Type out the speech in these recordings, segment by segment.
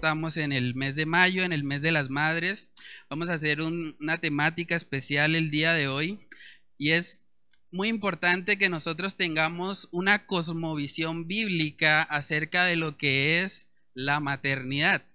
estamos en el mes de mayo, en el mes de las madres. Vamos a hacer una temática especial el día de hoy y es muy importante que nosotros tengamos una cosmovisión bíblica acerca de lo que es la maternidad.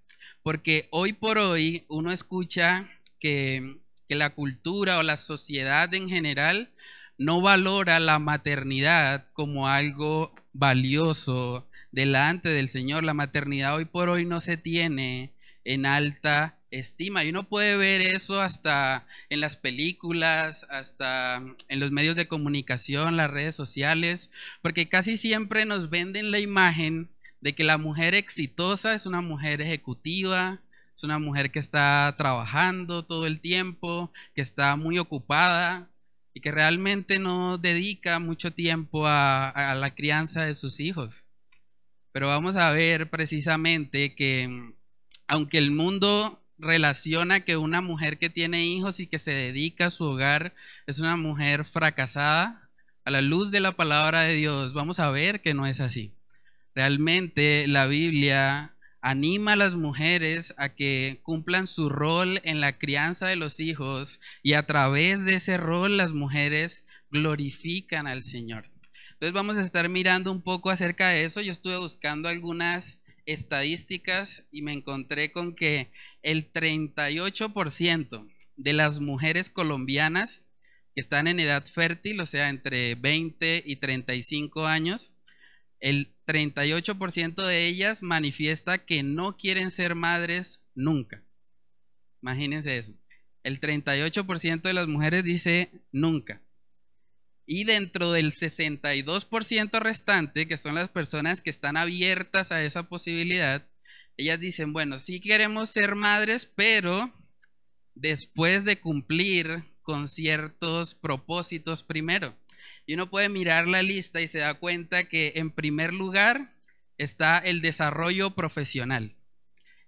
Porque hoy por hoy uno escucha que, la cultura o la sociedad en general no valora la maternidad como algo valioso, delante del Señor. La maternidad hoy por hoy no se tiene en alta estima. Y uno puede ver eso hasta en las películas, hasta en los medios de comunicación, las redes sociales, porque casi siempre nos venden la imagen de que la mujer exitosa es una mujer ejecutiva, es una mujer que está trabajando todo el tiempo, que está muy ocupada y que realmente no dedica mucho tiempo a, la crianza de sus hijos. Pero vamos a ver precisamente que aunque el mundo relaciona que una mujer que tiene hijos y que se dedica a su hogar es una mujer fracasada, a la luz de la palabra de Dios vamos a ver que no es así. Realmente la Biblia anima a las mujeres a que cumplan su rol en la crianza de los hijos y a través de ese rol las mujeres glorifican al Señor. Entonces vamos a estar mirando un poco acerca de eso. Yo estuve buscando algunas estadísticas y me encontré con que el 38% de las mujeres colombianas que están en edad fértil, o sea, entre 20 y 35 años, el 38% de ellas manifiesta que no quieren ser madres nunca. Imagínense eso. El 38% de las mujeres dice nunca. Y dentro del 62% restante, que son las personas que están abiertas a esa posibilidad, ellas dicen, bueno, sí queremos ser madres, pero después de cumplir con ciertos propósitos primero. Y uno puede mirar la lista y se da cuenta que en primer lugar está el desarrollo profesional.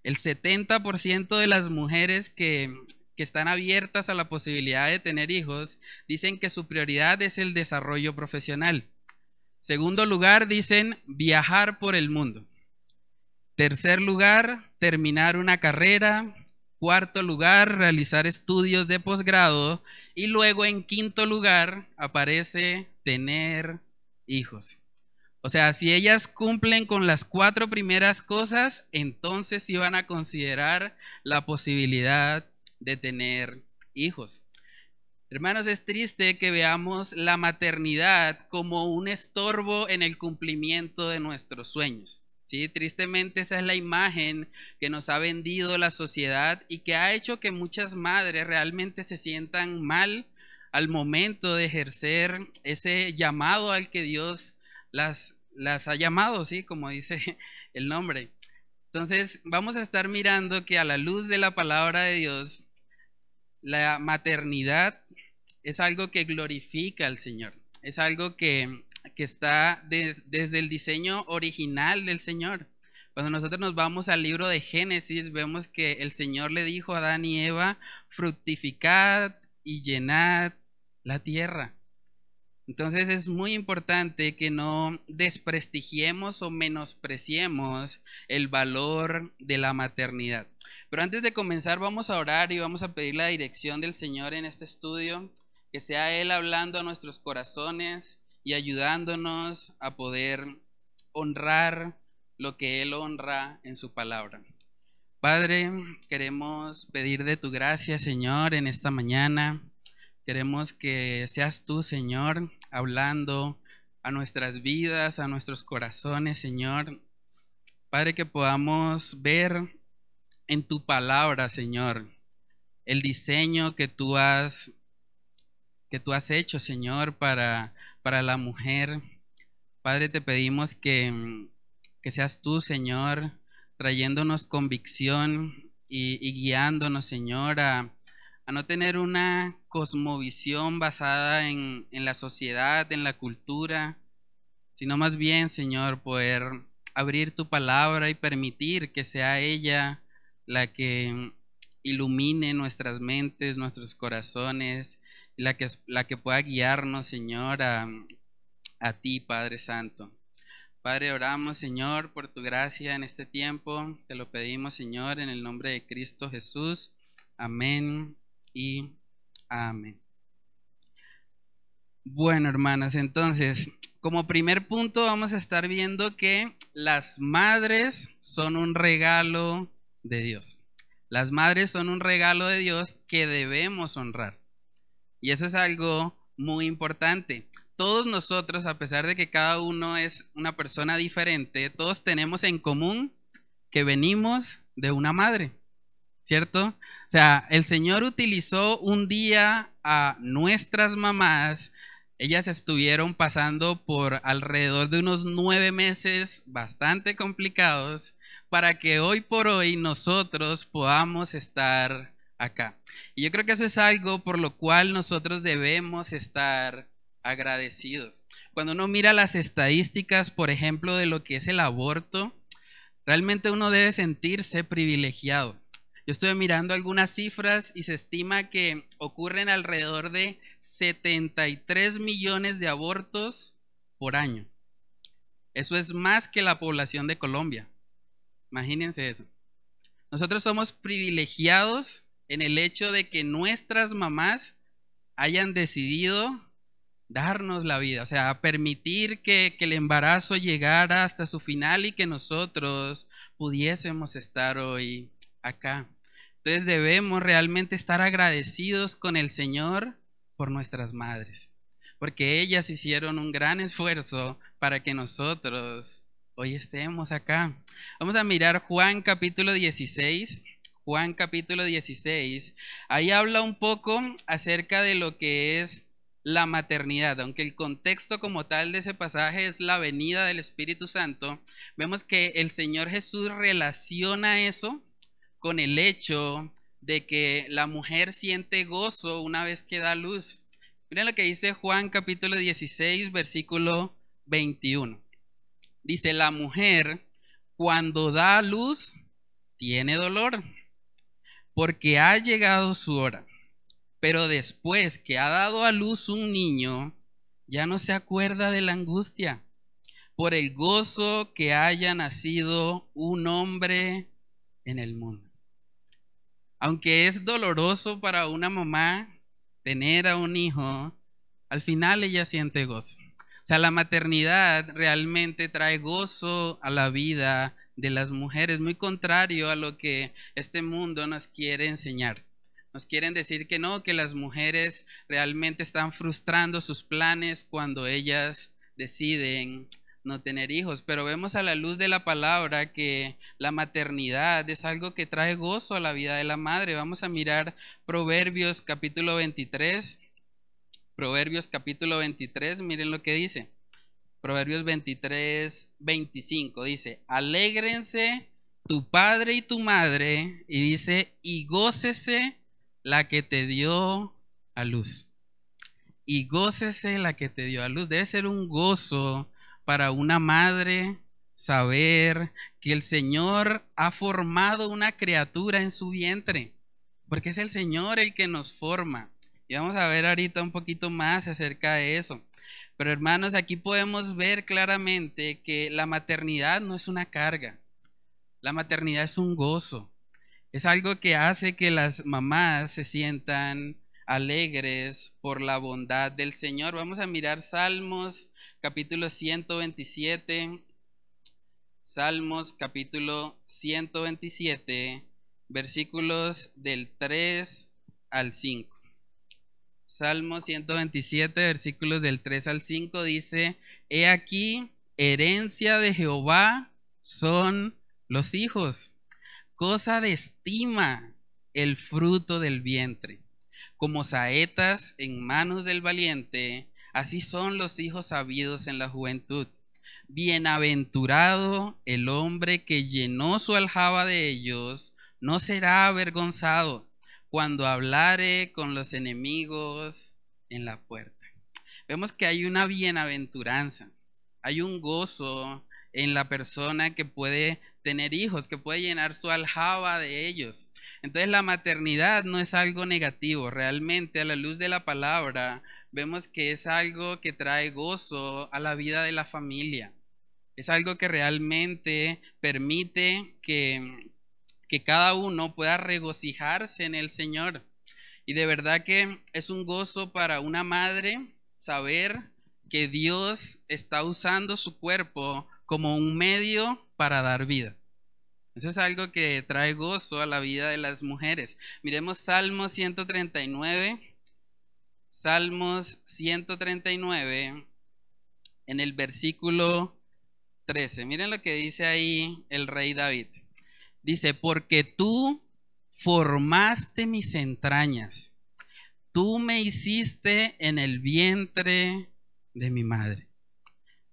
El 70% de las mujeres que que están abiertas a la posibilidad de tener hijos, dicen que su prioridad es el desarrollo profesional. Segundo lugar, dicen viajar por el mundo. Tercer lugar, terminar una carrera. Cuarto lugar, realizar estudios de posgrado. Y luego en quinto lugar aparece tener hijos. O sea, si ellas cumplen con las cuatro primeras cosas, entonces iban a considerar la posibilidad de tener hijos. Hermanos, es triste que veamos la maternidad como un estorbo en el cumplimiento de nuestros sueños. ¿Sí? Tristemente esa es la imagen que nos ha vendido la sociedad y que ha hecho que muchas madres realmente se sientan mal al momento de ejercer ese llamado al que Dios las, las ha llamado, ¿sí? como dice el nombre. Entonces vamos a estar mirando que a la luz de la palabra de Dios, la maternidad es algo que glorifica al Señor, es algo que, está desde el diseño original del Señor. Cuando nosotros nos vamos al libro de Génesis, vemos que el Señor le dijo a Adán y Eva, fructificad y llenad la tierra. Entonces es muy importante que no desprestigiemos o menospreciemos el valor de la maternidad. Pero antes de comenzar vamos a orar y vamos a pedir la dirección del Señor en este estudio, que sea Él hablando a nuestros corazones y ayudándonos a poder honrar lo que Él honra en su palabra. Padre, queremos pedir de tu gracia, Señor, en esta mañana. Queremos que seas tú, Señor, hablando a nuestras vidas, a nuestros corazones, Señor. Padre, que podamos ver en tu palabra, Señor, el diseño que tú has que tú has hecho, Señor, para, para la mujer. Padre, te pedimos que, que seas tú, Señor, trayéndonos convicción y, guiándonos, Señor, a, a, no tener una cosmovisión basada en, en la sociedad, en la cultura, sino más bien, Señor, poder abrir tu palabra y permitir que sea ella la que ilumine nuestras mentes, nuestros corazones, la que, la que pueda guiarnos, Señor, a, a ti, Padre Santo. Padre, oramos, Señor, por tu gracia en este tiempo. Te lo pedimos, Señor, en el nombre de Cristo Jesús. Amén y amén. Bueno, hermanas, entonces, como primer punto vamos a estar viendo que las madres son un regalo de Dios. Las madres son un regalo de Dios que debemos honrar. Y eso es algo muy importante. Todos nosotros, a pesar de que cada uno es una persona diferente, todos tenemos en común que venimos de una madre, ¿cierto? O sea, el Señor utilizó un día a nuestras mamás ellas estuvieron pasando por alrededor de unos nueve meses bastante complicados para que hoy por hoy nosotros podamos estar acá. Y yo creo que eso es algo por lo cual nosotros debemos estar agradecidos. Cuando uno mira las estadísticas, por ejemplo, de lo que es el aborto, realmente uno debe sentirse privilegiado. Yo estuve mirando algunas cifras y se estima que ocurren alrededor de 73 millones de abortos por año. Eso es más que la población de Colombia. Imagínense eso. Nosotros somos privilegiados en el hecho de que nuestras mamás hayan decidido darnos la vida, o sea, permitir que, el embarazo llegara hasta su final y que nosotros pudiésemos estar hoy acá. Entonces debemos realmente estar agradecidos con el Señor por nuestras madres, porque ellas hicieron un gran esfuerzo para que nosotros hoy estemos acá. Vamos a mirar Juan capítulo 16. Juan capítulo 16. Ahí habla un poco acerca de lo que es la maternidad, aunque el contexto como tal de ese pasaje es la venida del Espíritu Santo, vemos que el Señor Jesús relaciona eso con el hecho de que la mujer siente gozo una vez que da luz. Miren lo que dice Juan capítulo 16, versículo 21. Dice, la mujer cuando da luz tiene dolor porque ha llegado su hora. Pero después que ha dado a luz un niño, ya no se acuerda de la angustia por el gozo que haya nacido un hombre en el mundo aunque es doloroso para una mamá tener a un hijo, al final ella siente gozo. O sea, la maternidad realmente trae gozo a la vida de las mujeres, muy contrario a lo que este mundo nos quiere enseñar. Nos quieren decir que no, que las mujeres realmente están frustrando sus planes cuando ellas deciden no tener hijos, pero vemos a la luz de la palabra que la maternidad es algo que trae gozo a la vida de la madre. Vamos a mirar Proverbios capítulo 23. Proverbios capítulo 23, miren lo que dice. Proverbios 23, 25 dice, alégrense tu padre y tu madre, y dice, y gócese la que te dio a luz. Y gócese la que te dio a luz. Debe ser un gozo para una madre saber que el Señor ha formado una criatura en su vientre, porque es el Señor el que nos forma. Y vamos a ver ahorita un poquito más acerca de eso. Pero hermanos, aquí podemos ver claramente que la maternidad no es una carga. La maternidad es un gozo. Es algo que hace que las mamás se sientan alegres por la bondad del Señor. Vamos a mirar Salmos capítulo 127, Salmos capítulo 127, versículos del 3 al 5. Salmos 127, versículos del 3 al 5 dice, He aquí, herencia de Jehová son los hijos, cosa de estima el fruto del vientre, como saetas en manos del valiente, Así son los hijos sabidos en la juventud. Bienaventurado el hombre que llenó su aljaba de ellos, no será avergonzado cuando hablare con los enemigos en la puerta. Vemos que hay una bienaventuranza, hay un gozo en la persona que puede tener hijos, que puede llenar su aljaba de ellos. Entonces la maternidad no es algo negativo, realmente a la luz de la palabra vemos que es algo que trae gozo a la vida de la familia. Es algo que realmente permite que, que cada uno pueda regocijarse en el Señor. Y de verdad que es un gozo para una madre saber que Dios está usando su cuerpo como un medio para dar vida. Eso es algo que trae gozo a la vida de las mujeres. Miremos Salmos 139. Salmos 139 en el versículo 13. Miren lo que dice ahí el rey David. Dice, porque tú formaste mis entrañas, tú me hiciste en el vientre de mi madre.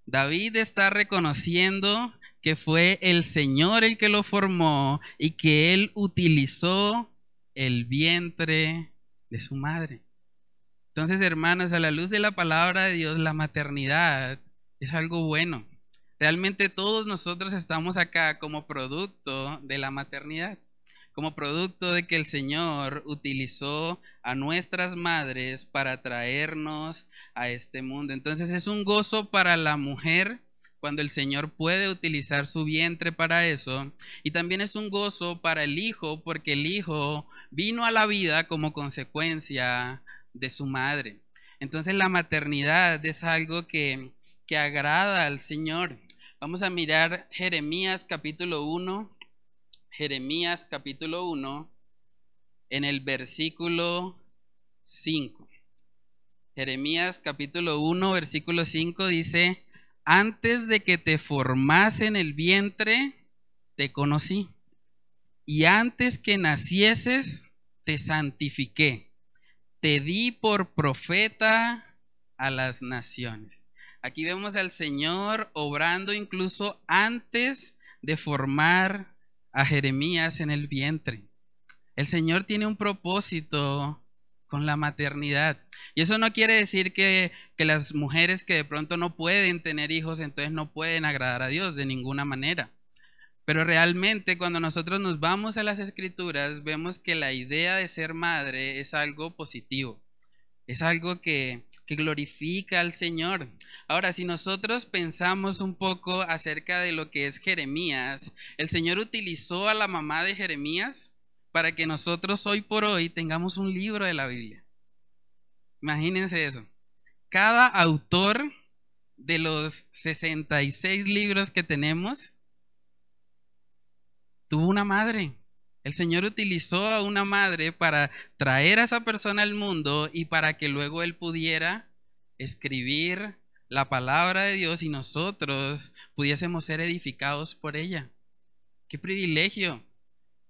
David está reconociendo que fue el Señor el que lo formó y que él utilizó el vientre de su madre. Entonces, hermanos, a la luz de la palabra de Dios, la maternidad es algo bueno. Realmente todos nosotros estamos acá como producto de la maternidad como producto de que el Señor utilizó a nuestras madres para traernos a este mundo. Entonces es un gozo para la mujer cuando el Señor puede utilizar su vientre para eso. Y también es un gozo para el hijo porque el hijo vino a la vida como consecuencia de su madre. Entonces la maternidad es algo que, que agrada al Señor. Vamos a mirar Jeremías capítulo 1, Jeremías capítulo 1 en el versículo 5. Jeremías capítulo 1 versículo 5 dice, antes de que te formase en el vientre, te conocí. Y antes que nacieses, te santifiqué. Te di por profeta a las naciones. Aquí vemos al Señor obrando incluso antes de formar a Jeremías en el vientre. El Señor tiene un propósito con la maternidad. Y eso no quiere decir que, las mujeres que de pronto no pueden tener hijos, entonces no pueden agradar a Dios de ninguna manera. Pero realmente cuando nosotros nos vamos a las escrituras, vemos que la idea de ser madre es algo positivo. Es algo que, que glorifica al Señor. Ahora, si nosotros pensamos un poco acerca de lo que es Jeremías, el Señor utilizó a la mamá de Jeremías para que nosotros hoy por hoy tengamos un libro de la Biblia. Imagínense eso. Cada autor de los 66 libros que tenemos tuvo una madre. El Señor utilizó a una madre para traer a esa persona al mundo y para que luego Él pudiera escribir la palabra de Dios y nosotros pudiésemos ser edificados por ella. Qué privilegio.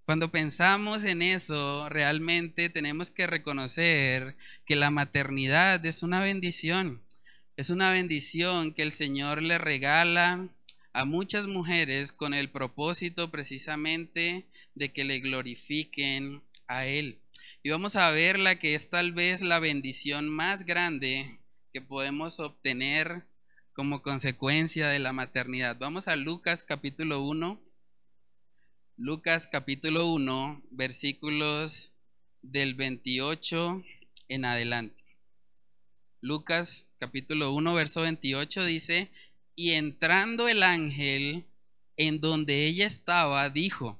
Cuando pensamos en eso, realmente tenemos que reconocer que la maternidad es una bendición. Es una bendición que el Señor le regala a muchas mujeres con el propósito precisamente de que le glorifiquen a Él. Y vamos a ver la que es tal vez la bendición más grande que podemos obtener como consecuencia de la maternidad. Vamos a Lucas capítulo 1. Lucas capítulo 1, versículos del 28 en adelante. Lucas capítulo 1, verso 28 dice, y entrando el ángel en donde ella estaba, dijo,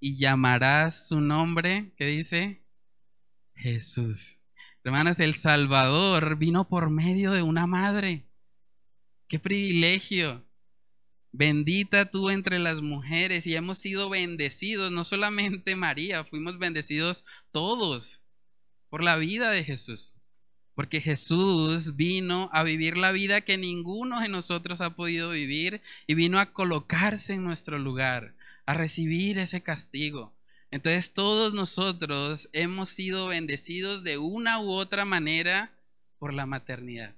y llamarás su nombre, ¿qué dice? Jesús. Hermanos, el Salvador vino por medio de una madre. Qué privilegio. Bendita tú entre las mujeres y hemos sido bendecidos, no solamente María, fuimos bendecidos todos por la vida de Jesús. Porque Jesús vino a vivir la vida que ninguno de nosotros ha podido vivir y vino a colocarse en nuestro lugar, a recibir ese castigo. Entonces todos nosotros hemos sido bendecidos de una u otra manera por la maternidad.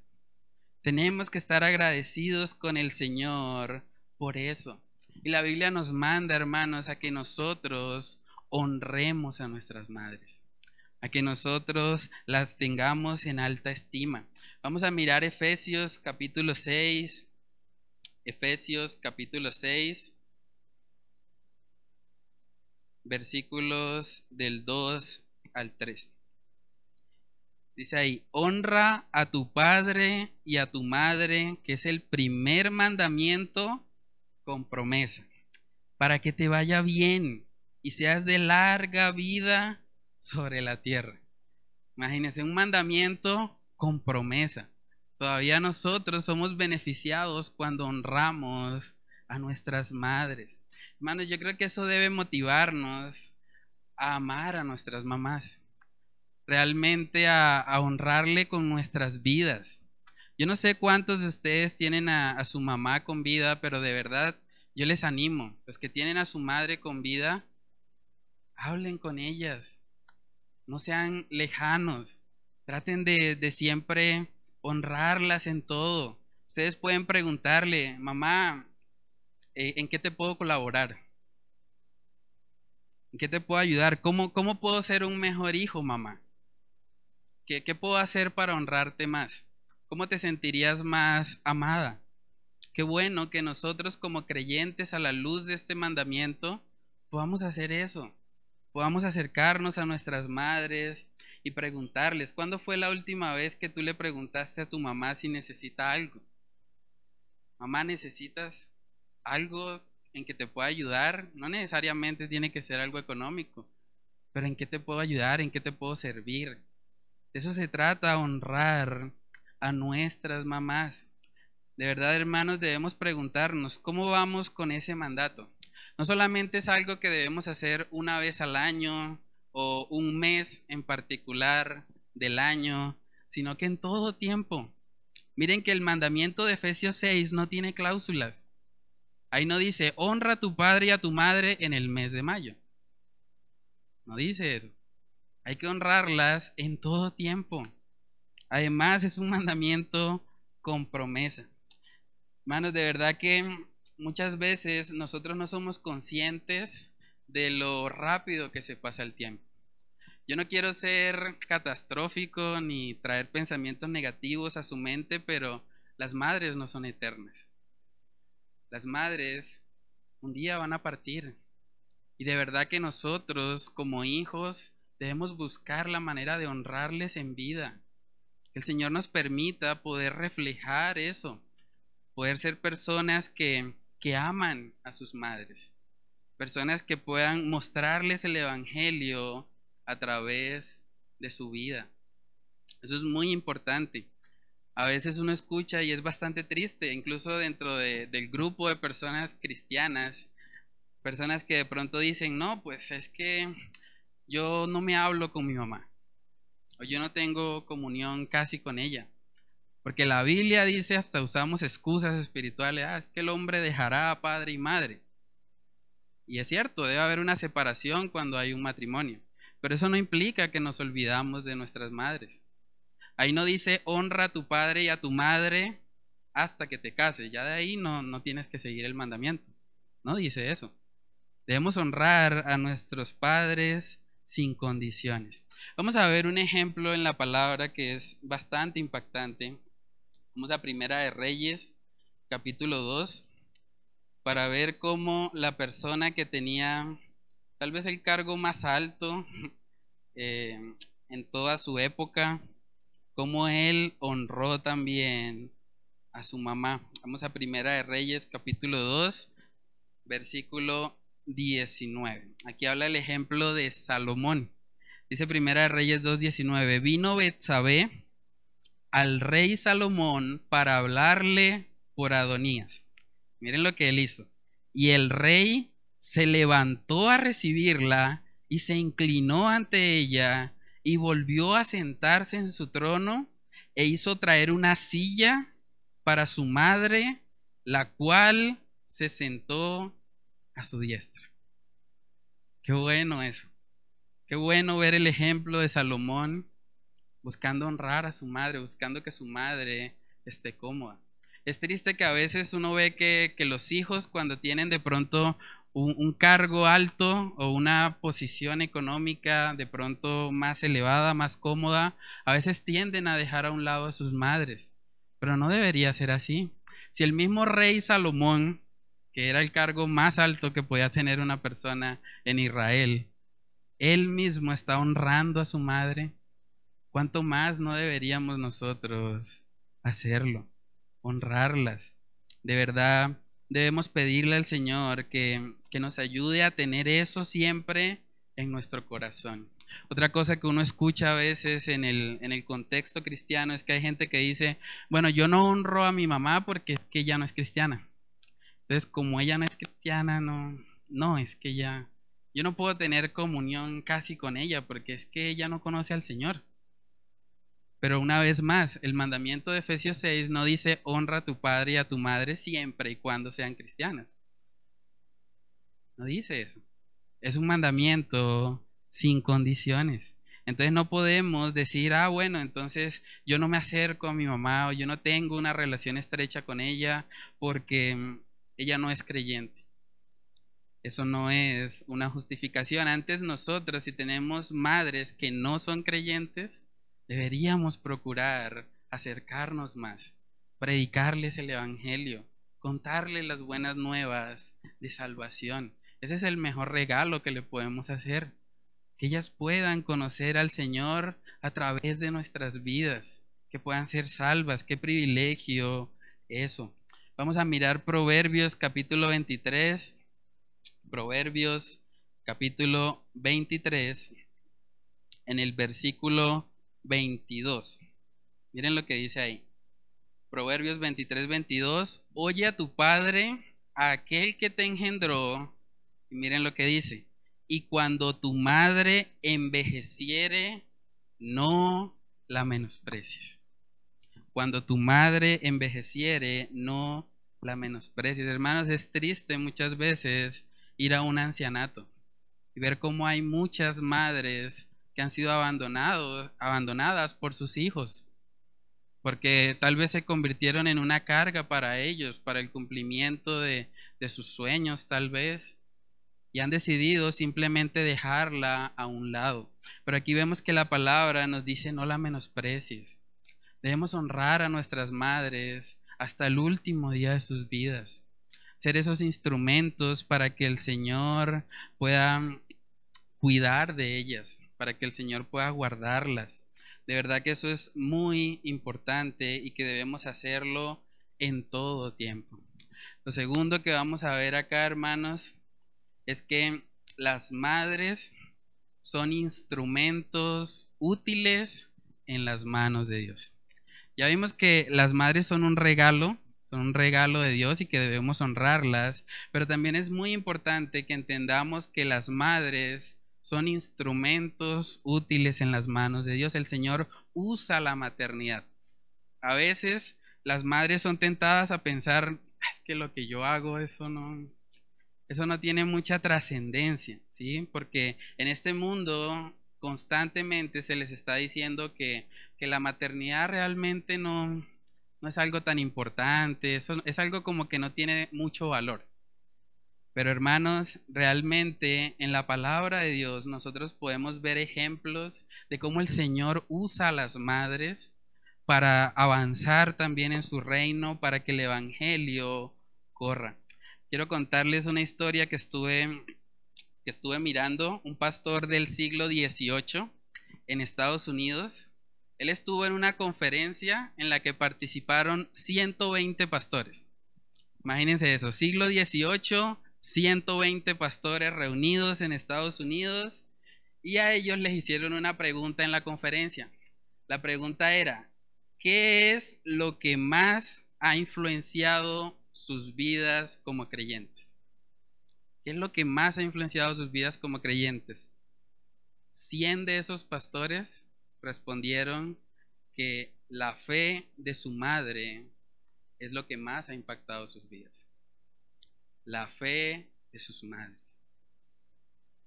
Tenemos que estar agradecidos con el Señor por eso. Y la Biblia nos manda, hermanos, a que nosotros honremos a nuestras madres, a que nosotros las tengamos en alta estima. Vamos a mirar Efesios capítulo 6, Efesios capítulo 6, versículos del 2 al 3. Dice ahí, honra a tu padre y a tu madre, que es el primer mandamiento con promesa, para que te vaya bien y seas de larga vida sobre la tierra. Imagínense un mandamiento con promesa. Todavía nosotros somos beneficiados cuando honramos a nuestras madres. Hermanos, yo creo que eso debe motivarnos a amar a nuestras mamás, realmente a, honrarle con nuestras vidas. Yo no sé cuántos de ustedes tienen a, su mamá con vida, pero de verdad yo les animo, los que tienen a su madre con vida, hablen con ellas, no sean lejanos, traten de, de siempre honrarlas en todo. Ustedes pueden preguntarle, mamá, ¿en qué te puedo colaborar? ¿En qué te puedo ayudar? ¿Cómo, cómo puedo ser un mejor hijo, mamá? ¿Qué, ¿Qué puedo hacer para honrarte más? ¿Cómo te sentirías más amada? Qué bueno que nosotros como creyentes a la luz de este mandamiento podamos hacer eso. Podamos acercarnos a nuestras madres y preguntarles, ¿cuándo fue la última vez que tú le preguntaste a tu mamá si necesita algo? Mamá, ¿necesitas algo en que te pueda ayudar, no necesariamente tiene que ser algo económico, pero en qué te puedo ayudar, en qué te puedo servir. De eso se trata, honrar a nuestras mamás. De verdad, hermanos, debemos preguntarnos, ¿cómo vamos con ese mandato? No solamente es algo que debemos hacer una vez al año o un mes en particular del año, sino que en todo tiempo. Miren que el mandamiento de Efesios 6 no tiene cláusulas. Ahí no dice, honra a tu padre y a tu madre en el mes de mayo. No dice eso. Hay que honrarlas en todo tiempo. Además, es un mandamiento con promesa. Hermanos, de verdad que muchas veces nosotros no somos conscientes de lo rápido que se pasa el tiempo. Yo no quiero ser catastrófico ni traer pensamientos negativos a su mente, pero las madres no son eternas las madres un día van a partir. Y de verdad que nosotros como hijos debemos buscar la manera de honrarles en vida. Que el Señor nos permita poder reflejar eso, poder ser personas que, que aman a sus madres, personas que puedan mostrarles el Evangelio a través de su vida. Eso es muy importante a veces uno escucha y es bastante triste, incluso dentro del grupo de personas cristianas, personas que de pronto dicen, no, pues es que yo no me hablo con mi mamá, o yo no tengo comunión casi con ella. Porque la Biblia dice, hasta usamos excusas espirituales, ah, es que el hombre dejará a padre y madre. Y es cierto, debe haber una separación cuando hay un matrimonio, pero eso no implica que nos olvidamos de nuestras madres. Ahí no dice honra a tu padre y a tu madre hasta que te cases. Ya de ahí no, no tienes que seguir el mandamiento. No dice eso. Debemos honrar a nuestros padres sin condiciones. Vamos a ver un ejemplo en la palabra que es bastante impactante. Vamos a Primera de Reyes, capítulo 2, para ver cómo la persona que tenía tal vez el cargo más alto eh, en toda su época, cómo él honró también a su mamá. Vamos a Primera de Reyes, capítulo 2, versículo 19. Aquí habla el ejemplo de Salomón. Dice Primera de Reyes 2:19, vino Betsabé al rey Salomón para hablarle por Adonías. Miren lo que él hizo. Y el rey se levantó a recibirla y se inclinó ante ella y volvió a sentarse en su trono e hizo traer una silla para su madre, la cual se sentó a su diestra. Qué bueno eso. Qué bueno ver el ejemplo de Salomón buscando honrar a su madre, buscando que su madre esté cómoda. Es triste que a veces uno ve que, los hijos cuando tienen de pronto un, cargo alto o una posición económica de pronto más elevada, más cómoda, a veces tienden a dejar a un lado a sus madres. Pero no debería ser así. Si el mismo rey Salomón, que era el cargo más alto que podía tener una persona en Israel, él mismo está honrando a su madre, ¿cuánto más no deberíamos nosotros hacerlo? Honrarlas. De verdad, debemos pedirle al Señor que, que nos ayude a tener eso siempre en nuestro corazón. Otra cosa que uno escucha a veces en el, en el, contexto cristiano es que hay gente que dice, bueno, yo no honro a mi mamá porque es que ella no es cristiana. Entonces, como ella no es cristiana, no, no, es que ya yo no puedo tener comunión casi con ella porque es que ella no conoce al Señor. Pero una vez más, el mandamiento de Efesios 6 no dice honra a tu padre y a tu madre siempre y cuando sean cristianas. No dice eso. Es un mandamiento sin condiciones. Entonces no podemos decir, ah, bueno, entonces yo no me acerco a mi mamá o yo no tengo una relación estrecha con ella porque mm, ella no es creyente. Eso no es una justificación. Antes nosotros, si tenemos madres que no son creyentes, deberíamos procurar acercarnos más, predicarles el Evangelio, contarles las buenas nuevas de salvación. Ese es el mejor regalo que le podemos hacer. Que ellas puedan conocer al Señor a través de nuestras vidas, que puedan ser salvas. Qué privilegio eso. Vamos a mirar Proverbios capítulo 23 Proverbios capítulo 23, en el versículo 22. Miren lo que dice ahí. Proverbios 23, 22. Oye a tu padre, a aquel que te engendró. Y miren lo que dice. Y cuando tu madre envejeciere, no la menosprecies. Cuando tu madre envejeciere, no la menosprecies. Hermanos, es triste muchas veces ir a un ancianato y ver cómo hay muchas madres que han sido abandonadas por sus hijos, porque tal vez se convirtieron en una carga para ellos, para el cumplimiento de, de sus sueños tal vez, y han decidido simplemente dejarla a un lado. Pero aquí vemos que la palabra nos dice no la menosprecies. Debemos honrar a nuestras madres hasta el último día de sus vidas ser esos instrumentos para que el Señor pueda cuidar de ellas, para que el Señor pueda guardarlas. De verdad que eso es muy importante y que debemos hacerlo en todo tiempo. Lo segundo que vamos a ver acá, hermanos, es que las madres son instrumentos útiles en las manos de Dios. Ya vimos que las madres son un regalo son un regalo de Dios y que debemos honrarlas, pero también es muy importante que entendamos que las madres son instrumentos útiles en las manos de Dios. El Señor usa la maternidad. A veces las madres son tentadas a pensar, ah, es que lo que yo hago, eso no, eso no tiene mucha trascendencia, ¿sí? Porque en este mundo constantemente se les está diciendo que, que la maternidad realmente no, no es algo tan importante, eso es algo como que no tiene mucho valor. Pero hermanos, realmente en la palabra de Dios nosotros podemos ver ejemplos de cómo el Señor usa a las madres para avanzar también en su reino, para que el Evangelio corra. Quiero contarles una historia que estuve, que estuve mirando, un pastor del siglo XVIII en Estados Unidos él estuvo en una conferencia en la que participaron 120 pastores. Imagínense eso, siglo XVIII, 120 pastores reunidos en Estados Unidos y a ellos les hicieron una pregunta en la conferencia. La pregunta era, ¿qué es lo que más ha influenciado sus vidas como creyentes? ¿Qué es lo que más ha influenciado sus vidas como creyentes? 100 de esos pastores respondieron que la fe de su madre es lo que más ha impactado sus vidas. La fe de sus madres.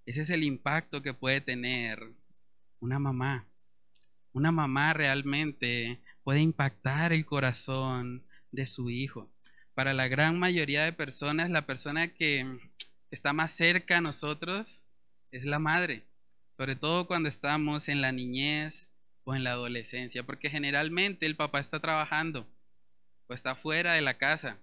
Ese es el impacto que puede tener una mamá. Una mamá realmente puede impactar el corazón de su hijo. Para la gran mayoría de personas, la persona que está más cerca a nosotros es la madre, sobre todo cuando estamos en la niñez o en la adolescencia, porque generalmente el papá está trabajando o está fuera de la casa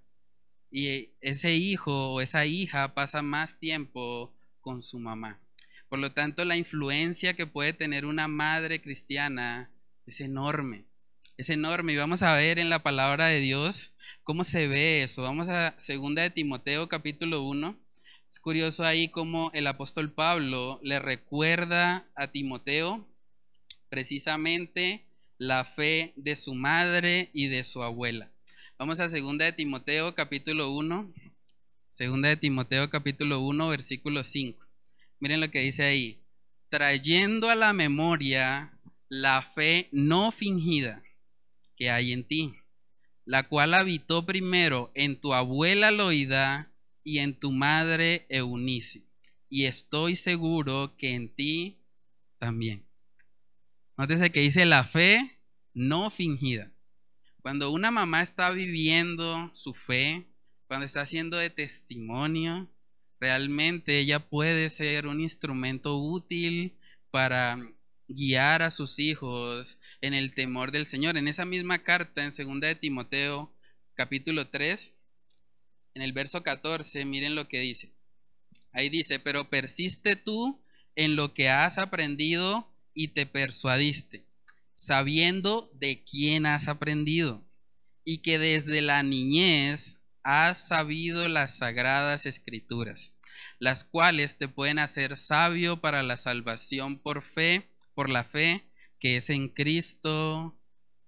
y ese hijo o esa hija pasa más tiempo con su mamá. Por lo tanto, la influencia que puede tener una madre cristiana es enorme. Es enorme y vamos a ver en la palabra de Dios cómo se ve eso. Vamos a segunda de Timoteo capítulo 1. Es curioso ahí cómo el apóstol Pablo le recuerda a Timoteo precisamente la fe de su madre y de su abuela. Vamos a segunda de Timoteo capítulo 1. Segunda de Timoteo capítulo 1 versículo 5. Miren lo que dice ahí. Trayendo a la memoria la fe no fingida que hay en ti, la cual habitó primero en tu abuela Loida y en tu madre Eunice, y estoy seguro que en ti también. Nótese que dice la fe no fingida. Cuando una mamá está viviendo su fe, cuando está haciendo de testimonio, realmente ella puede ser un instrumento útil para guiar a sus hijos en el temor del Señor. En esa misma carta, en 2 de Timoteo, capítulo 3, en el verso 14, miren lo que dice. Ahí dice, pero persiste tú en lo que has aprendido y te persuadiste, sabiendo de quién has aprendido y que desde la niñez has sabido las sagradas escrituras, las cuales te pueden hacer sabio para la salvación por fe, por la fe que es en Cristo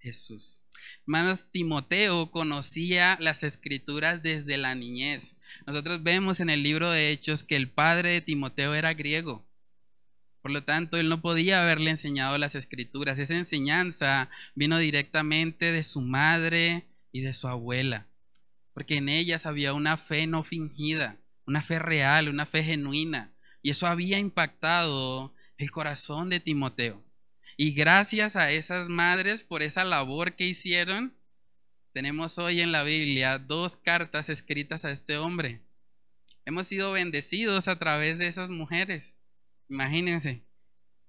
Jesús. Hermanos, Timoteo conocía las escrituras desde la niñez. Nosotros vemos en el libro de Hechos que el padre de Timoteo era griego. Por lo tanto, él no podía haberle enseñado las escrituras. Esa enseñanza vino directamente de su madre y de su abuela, porque en ellas había una fe no fingida, una fe real, una fe genuina. Y eso había impactado el corazón de Timoteo. Y gracias a esas madres por esa labor que hicieron, tenemos hoy en la Biblia dos cartas escritas a este hombre. Hemos sido bendecidos a través de esas mujeres. Imagínense.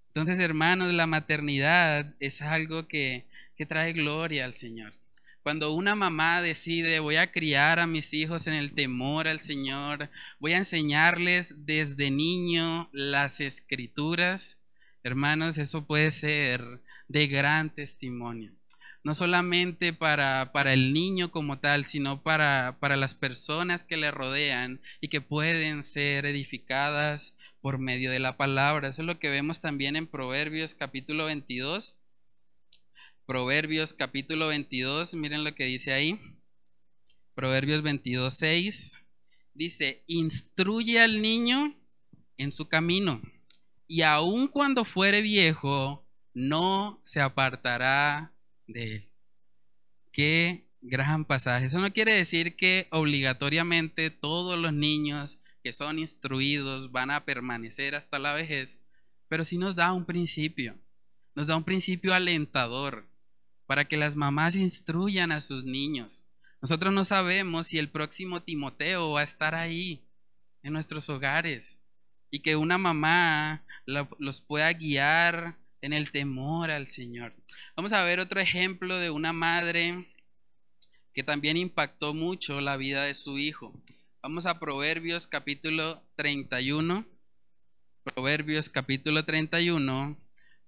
Entonces, hermanos, la maternidad es algo que, que trae gloria al Señor. Cuando una mamá decide, voy a criar a mis hijos en el temor al Señor, voy a enseñarles desde niño las escrituras, hermanos, eso puede ser de gran testimonio. No solamente para, para el niño como tal, sino para, para las personas que le rodean y que pueden ser edificadas por medio de la palabra. Eso es lo que vemos también en Proverbios capítulo 22. Proverbios capítulo 22, miren lo que dice ahí. Proverbios 22, 6. Dice, instruye al niño en su camino y aun cuando fuere viejo, no se apartará de él. Qué gran pasaje. Eso no quiere decir que obligatoriamente todos los niños que son instruidos van a permanecer hasta la vejez, pero sí nos da un principio, nos da un principio alentador para que las mamás instruyan a sus niños. Nosotros no sabemos si el próximo Timoteo va a estar ahí, en nuestros hogares, y que una mamá los pueda guiar en el temor al Señor. Vamos a ver otro ejemplo de una madre que también impactó mucho la vida de su hijo. Vamos a Proverbios capítulo 31. Proverbios capítulo 31,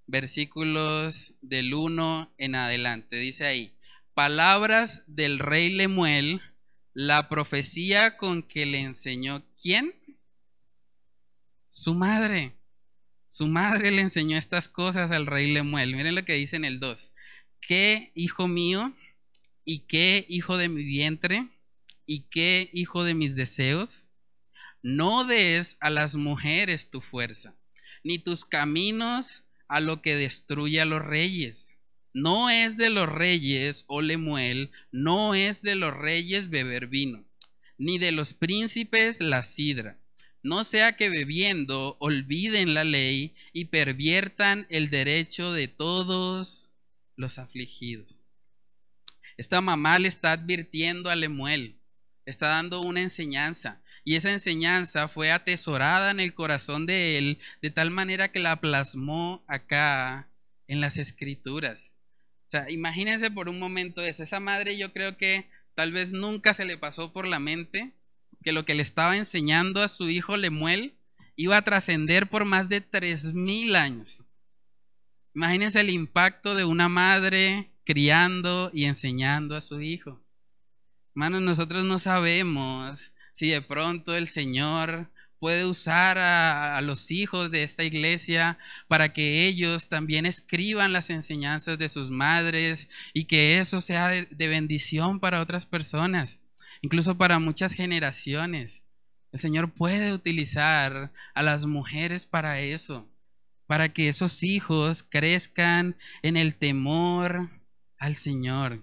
versículos del 1 en adelante. Dice ahí, palabras del rey Lemuel, la profecía con que le enseñó quién? Su madre. Su madre le enseñó estas cosas al rey Lemuel. Miren lo que dice en el 2. ¿Qué hijo mío y qué hijo de mi vientre? ¿Y qué hijo de mis deseos? No des a las mujeres tu fuerza, ni tus caminos a lo que destruye a los reyes. no es de los reyes, o Lemuel, no es de los reyes beber vino, ni de los príncipes la sidra. No sea que bebiendo olviden la ley y perviertan el derecho de todos los afligidos. Esta mamá le está advirtiendo a Lemuel, está dando una enseñanza. Y esa enseñanza fue atesorada en el corazón de él de tal manera que la plasmó acá en las escrituras. O sea, imagínense por un momento eso. Esa madre yo creo que tal vez nunca se le pasó por la mente que lo que le estaba enseñando a su hijo Lemuel iba a trascender por más de tres mil años. Imagínense el impacto de una madre criando y enseñando a su hijo. Hermanos, nosotros no sabemos si de pronto el Señor puede usar a, los hijos de esta iglesia para que ellos también escriban las enseñanzas de sus madres y que eso sea de bendición para otras personas, incluso para muchas generaciones. El Señor puede utilizar a las mujeres para eso, para que esos hijos crezcan en el temor al Señor.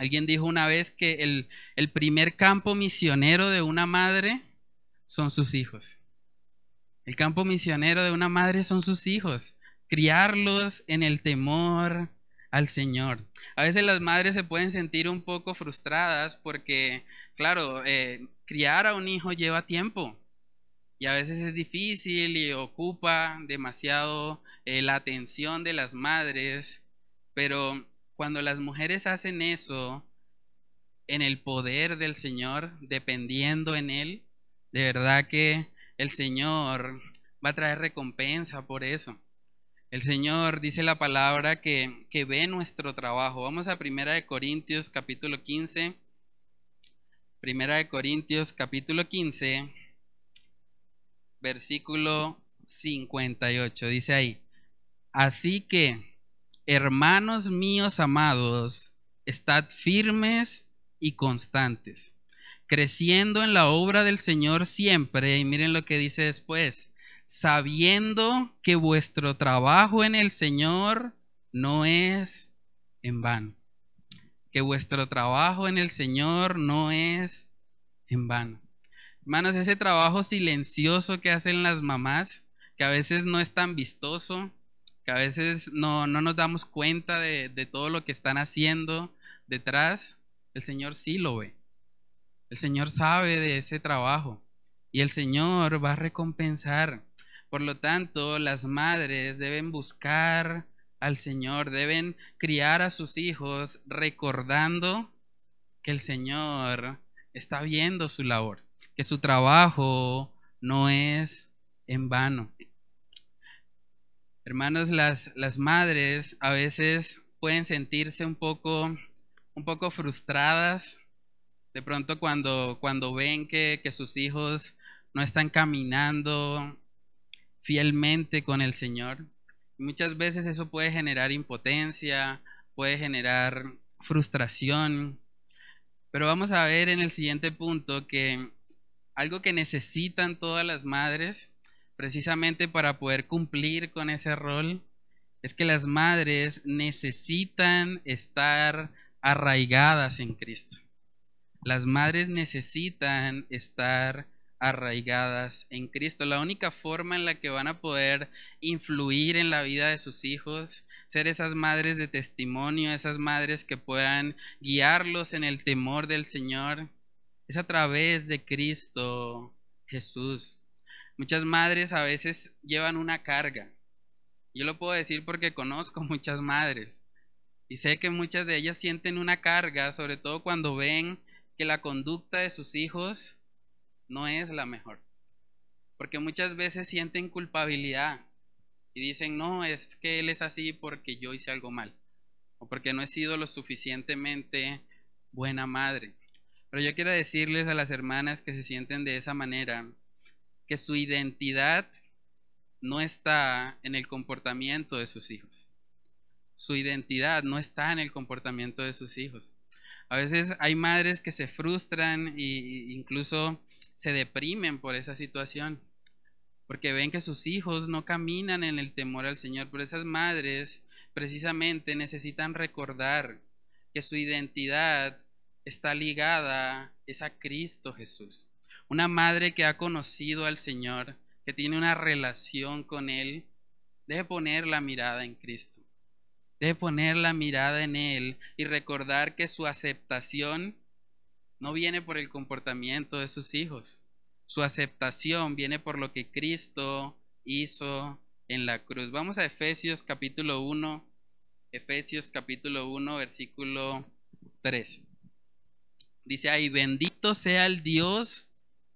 Alguien dijo una vez que el, primer campo misionero de una madre son sus hijos. El campo misionero de una madre son sus hijos. Criarlos en el temor al Señor. A veces las madres se pueden sentir un poco frustradas porque, claro, eh, criar a un hijo lleva tiempo y a veces es difícil y ocupa demasiado eh, la atención de las madres, pero cuando las mujeres hacen eso en el poder del Señor, dependiendo en Él, de verdad que el Señor va a traer recompensa por eso. El Señor dice la palabra que, que ve nuestro trabajo. Vamos a Primera de Corintios capítulo 15. Primera de Corintios capítulo 15, versículo 58. Dice ahí, así que hermanos míos amados, estad firmes y constantes, creciendo en la obra del Señor siempre. Y miren lo que dice después, sabiendo que vuestro trabajo en el Señor no es en vano. Que vuestro trabajo en el Señor no es en vano. Hermanos, ese trabajo silencioso que hacen las mamás, que a veces no es tan vistoso, a veces no, nos damos cuenta de, de todo lo que están haciendo detrás, el Señor sí lo ve. El Señor sabe de ese trabajo y el Señor va a recompensar. Por lo tanto, las madres deben buscar al Señor, deben criar a sus hijos recordando que el Señor está viendo su labor, que su trabajo no es en vano. Hermanos, las, las madres a veces pueden sentirse un poco, un poco frustradas de pronto cuando, cuando ven que, que sus hijos no están caminando fielmente con el Señor. Muchas veces eso puede generar impotencia, puede generar frustración. Pero vamos a ver en el siguiente punto que algo que necesitan todas las madres precisamente para poder cumplir con ese rol, es que las madres necesitan estar arraigadas en Cristo. Las madres necesitan estar arraigadas en Cristo. La única forma en la que van a poder influir en la vida de sus hijos, ser esas madres de testimonio, esas madres que puedan guiarlos en el temor del Señor, es a través de Cristo Jesús. Muchas madres a veces llevan una carga. Yo lo puedo decir porque conozco muchas madres y sé que muchas de ellas sienten una carga, sobre todo cuando ven que la conducta de sus hijos no es la mejor. Porque muchas veces sienten culpabilidad y dicen, no, es que él es así porque yo hice algo mal o porque no he sido lo suficientemente buena madre. Pero yo quiero decirles a las hermanas que se sienten de esa manera, que su identidad no está en el comportamiento de sus hijos. Su identidad no está en el comportamiento de sus hijos. A veces hay madres que se frustran e incluso se deprimen por esa situación, porque ven que sus hijos no caminan en el temor al Señor. Pero esas madres precisamente necesitan recordar que su identidad está ligada es a Cristo Jesús. Una madre que ha conocido al Señor, que tiene una relación con Él, debe poner la mirada en Cristo. Debe poner la mirada en Él y recordar que su aceptación no viene por el comportamiento de sus hijos. Su aceptación viene por lo que Cristo hizo en la cruz. Vamos a Efesios capítulo 1, Efesios capítulo 1, versículo 3. Dice ahí, bendito sea el Dios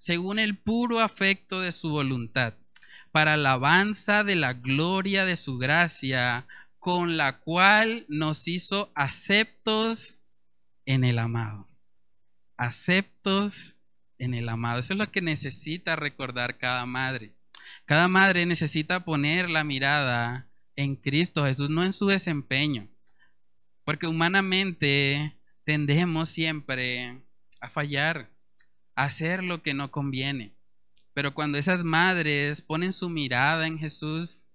según el puro afecto de su voluntad, para alabanza de la gloria de su gracia, con la cual nos hizo aceptos en el amado. Aceptos en el amado. Eso es lo que necesita recordar cada madre. Cada madre necesita poner la mirada en Cristo Jesús, no en su desempeño. Porque humanamente tendemos siempre a fallar, hacer lo que no conviene. Pero cuando esas madres ponen su mirada en Jesús,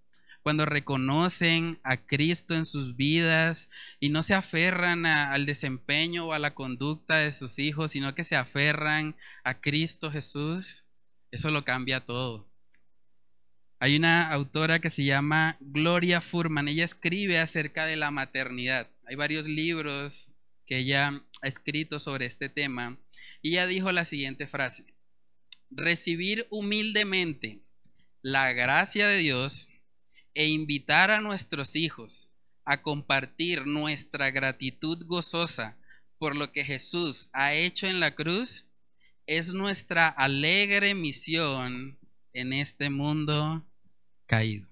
cuando reconocen a Cristo en sus vidas y no se aferran al desempeño o a la conducta de sus hijos, sino que se aferran a Cristo Jesús, eso lo cambia todo. Hay una autora que se llama Gloria Furman, ella escribe acerca de la maternidad. Hay varios libros que ella ha escrito sobre este tema y ella dijo la siguiente frase, recibir humildemente la gracia de Dios e invitar a nuestros hijos a compartir nuestra gratitud gozosa por lo que Jesús ha hecho en la cruz es nuestra alegre misión en este mundo caído.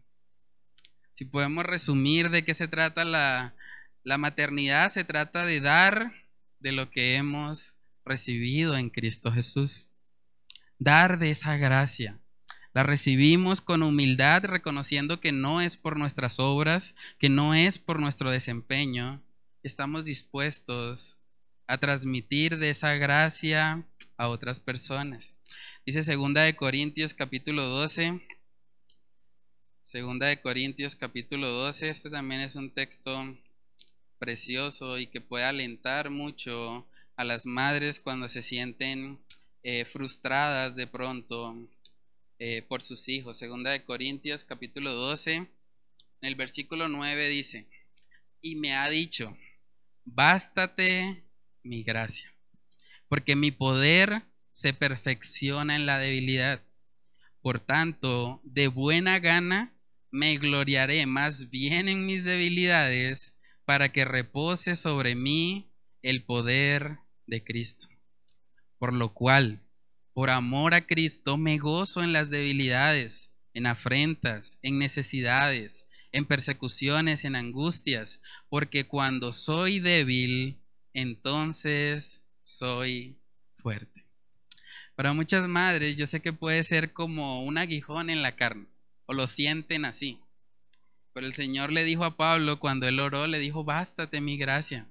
Si podemos resumir de qué se trata la, la maternidad, se trata de dar de lo que hemos recibido en Cristo Jesús. Dar de esa gracia. La recibimos con humildad, reconociendo que no es por nuestras obras, que no es por nuestro desempeño. Estamos dispuestos a transmitir de esa gracia a otras personas. Dice segunda de Corintios capítulo 12. Segunda de Corintios capítulo 12. Este también es un texto precioso y que puede alentar mucho a las madres cuando se sienten eh, frustradas de pronto eh, por sus hijos. Segunda de Corintios capítulo 12, en el versículo 9 dice, y me ha dicho, bástate mi gracia, porque mi poder se perfecciona en la debilidad. Por tanto, de buena gana me gloriaré más bien en mis debilidades para que repose sobre mí el poder de Cristo. Por lo cual, por amor a Cristo me gozo en las debilidades, en afrentas, en necesidades, en persecuciones, en angustias, porque cuando soy débil, entonces soy fuerte. Para muchas madres yo sé que puede ser como un aguijón en la carne, o lo sienten así. Pero el Señor le dijo a Pablo cuando él oró, le dijo, bástate mi gracia.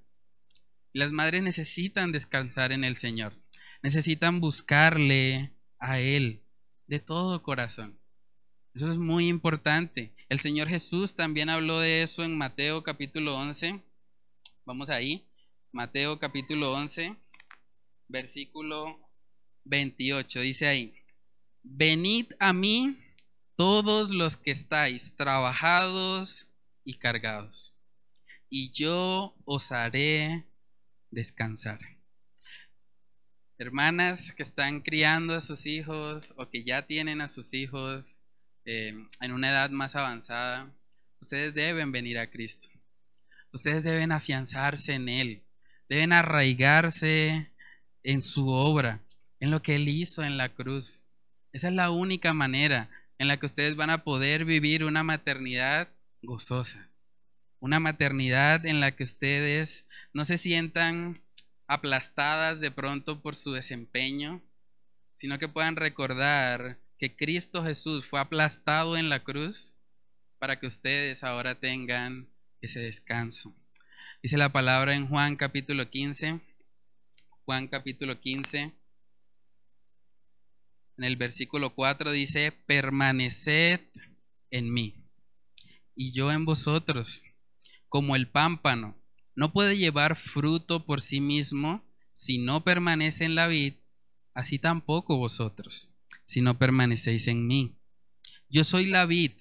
Las madres necesitan descansar en el Señor necesitan buscarle a Él de todo corazón. Eso es muy importante. El Señor Jesús también habló de eso en Mateo capítulo 11. Vamos ahí. Mateo capítulo 11, versículo 28. Dice ahí, venid a mí todos los que estáis trabajados y cargados, y yo os haré descansar hermanas que están criando a sus hijos o que ya tienen a sus hijos eh, en una edad más avanzada, ustedes deben venir a Cristo. Ustedes deben afianzarse en Él, deben arraigarse en su obra, en lo que Él hizo en la cruz. Esa es la única manera en la que ustedes van a poder vivir una maternidad gozosa. Una maternidad en la que ustedes no se sientan aplastadas de pronto por su desempeño, sino que puedan recordar que Cristo Jesús fue aplastado en la cruz para que ustedes ahora tengan ese descanso. Dice la palabra en Juan capítulo 15, Juan capítulo 15, en el versículo 4 dice, permaneced en mí y yo en vosotros, como el pámpano no puede llevar fruto por sí mismo si no permanece en la vid, así tampoco vosotros, si no permanecéis en mí. Yo soy la vid,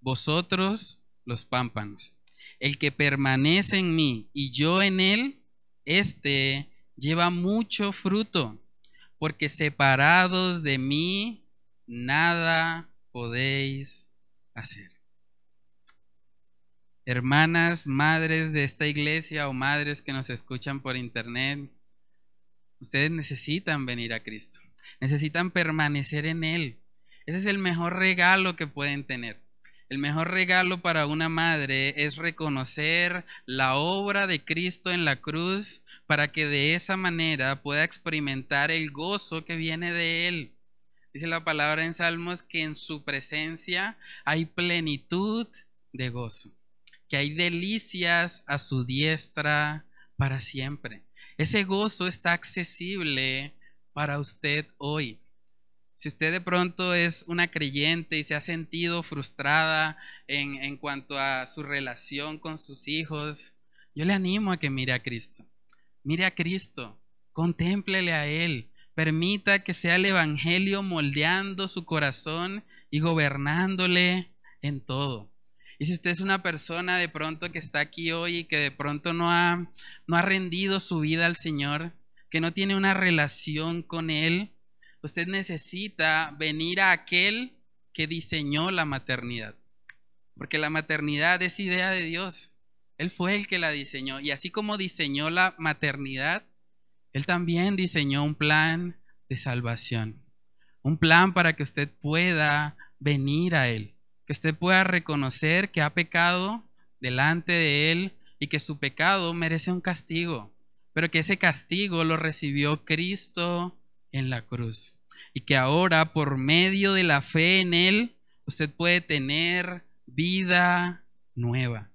vosotros los pámpanos. El que permanece en mí y yo en él, éste lleva mucho fruto, porque separados de mí nada podéis hacer. Hermanas, madres de esta iglesia o madres que nos escuchan por internet, ustedes necesitan venir a Cristo, necesitan permanecer en Él. Ese es el mejor regalo que pueden tener. El mejor regalo para una madre es reconocer la obra de Cristo en la cruz para que de esa manera pueda experimentar el gozo que viene de Él. Dice la palabra en Salmos que en su presencia hay plenitud de gozo, que hay delicias a su diestra para siempre. Ese gozo está accesible para usted hoy. Si usted de pronto es una creyente y se ha sentido frustrada en, en, cuanto a su relación con sus hijos, yo le animo a que mire a Cristo. Mire a Cristo, contémplele a Él, permita que sea el Evangelio moldeando su corazón y gobernándole en todo. Y si usted es una persona de pronto que está aquí hoy y que de pronto no ha, no ha rendido su vida al Señor, que no tiene una relación con Él, usted necesita venir a aquel que diseñó la maternidad. Porque la maternidad es idea de Dios. Él fue el que la diseñó. Y así como diseñó la maternidad, Él también diseñó un plan de salvación. Un plan para que usted pueda venir a Él. Que usted pueda reconocer que ha pecado delante de Él y que su pecado merece un castigo. Pero que ese castigo lo recibió Cristo en la cruz. Y que ahora, por medio de la fe en Él, usted puede tener vida nueva.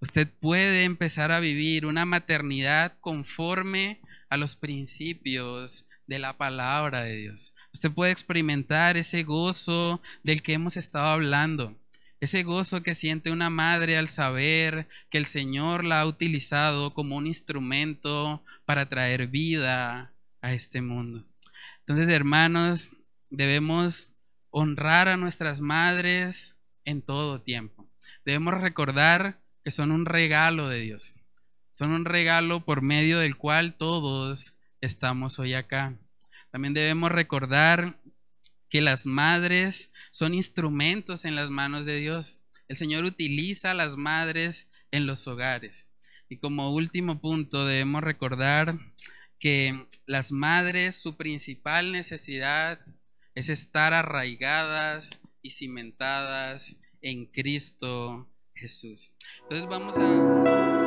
Usted puede empezar a vivir una maternidad conforme a los principios de la palabra de Dios. Usted puede experimentar ese gozo del que hemos estado hablando. Ese gozo que siente una madre al saber que el Señor la ha utilizado como un instrumento para traer vida a este mundo. Entonces, hermanos, debemos honrar a nuestras madres en todo tiempo. Debemos recordar que son un regalo de Dios. Son un regalo por medio del cual todos estamos hoy acá. También debemos recordar que las madres son instrumentos en las manos de Dios. El Señor utiliza a las madres en los hogares. Y como último punto debemos recordar que las madres, su principal necesidad es estar arraigadas y cimentadas en Cristo Jesús. Entonces vamos a...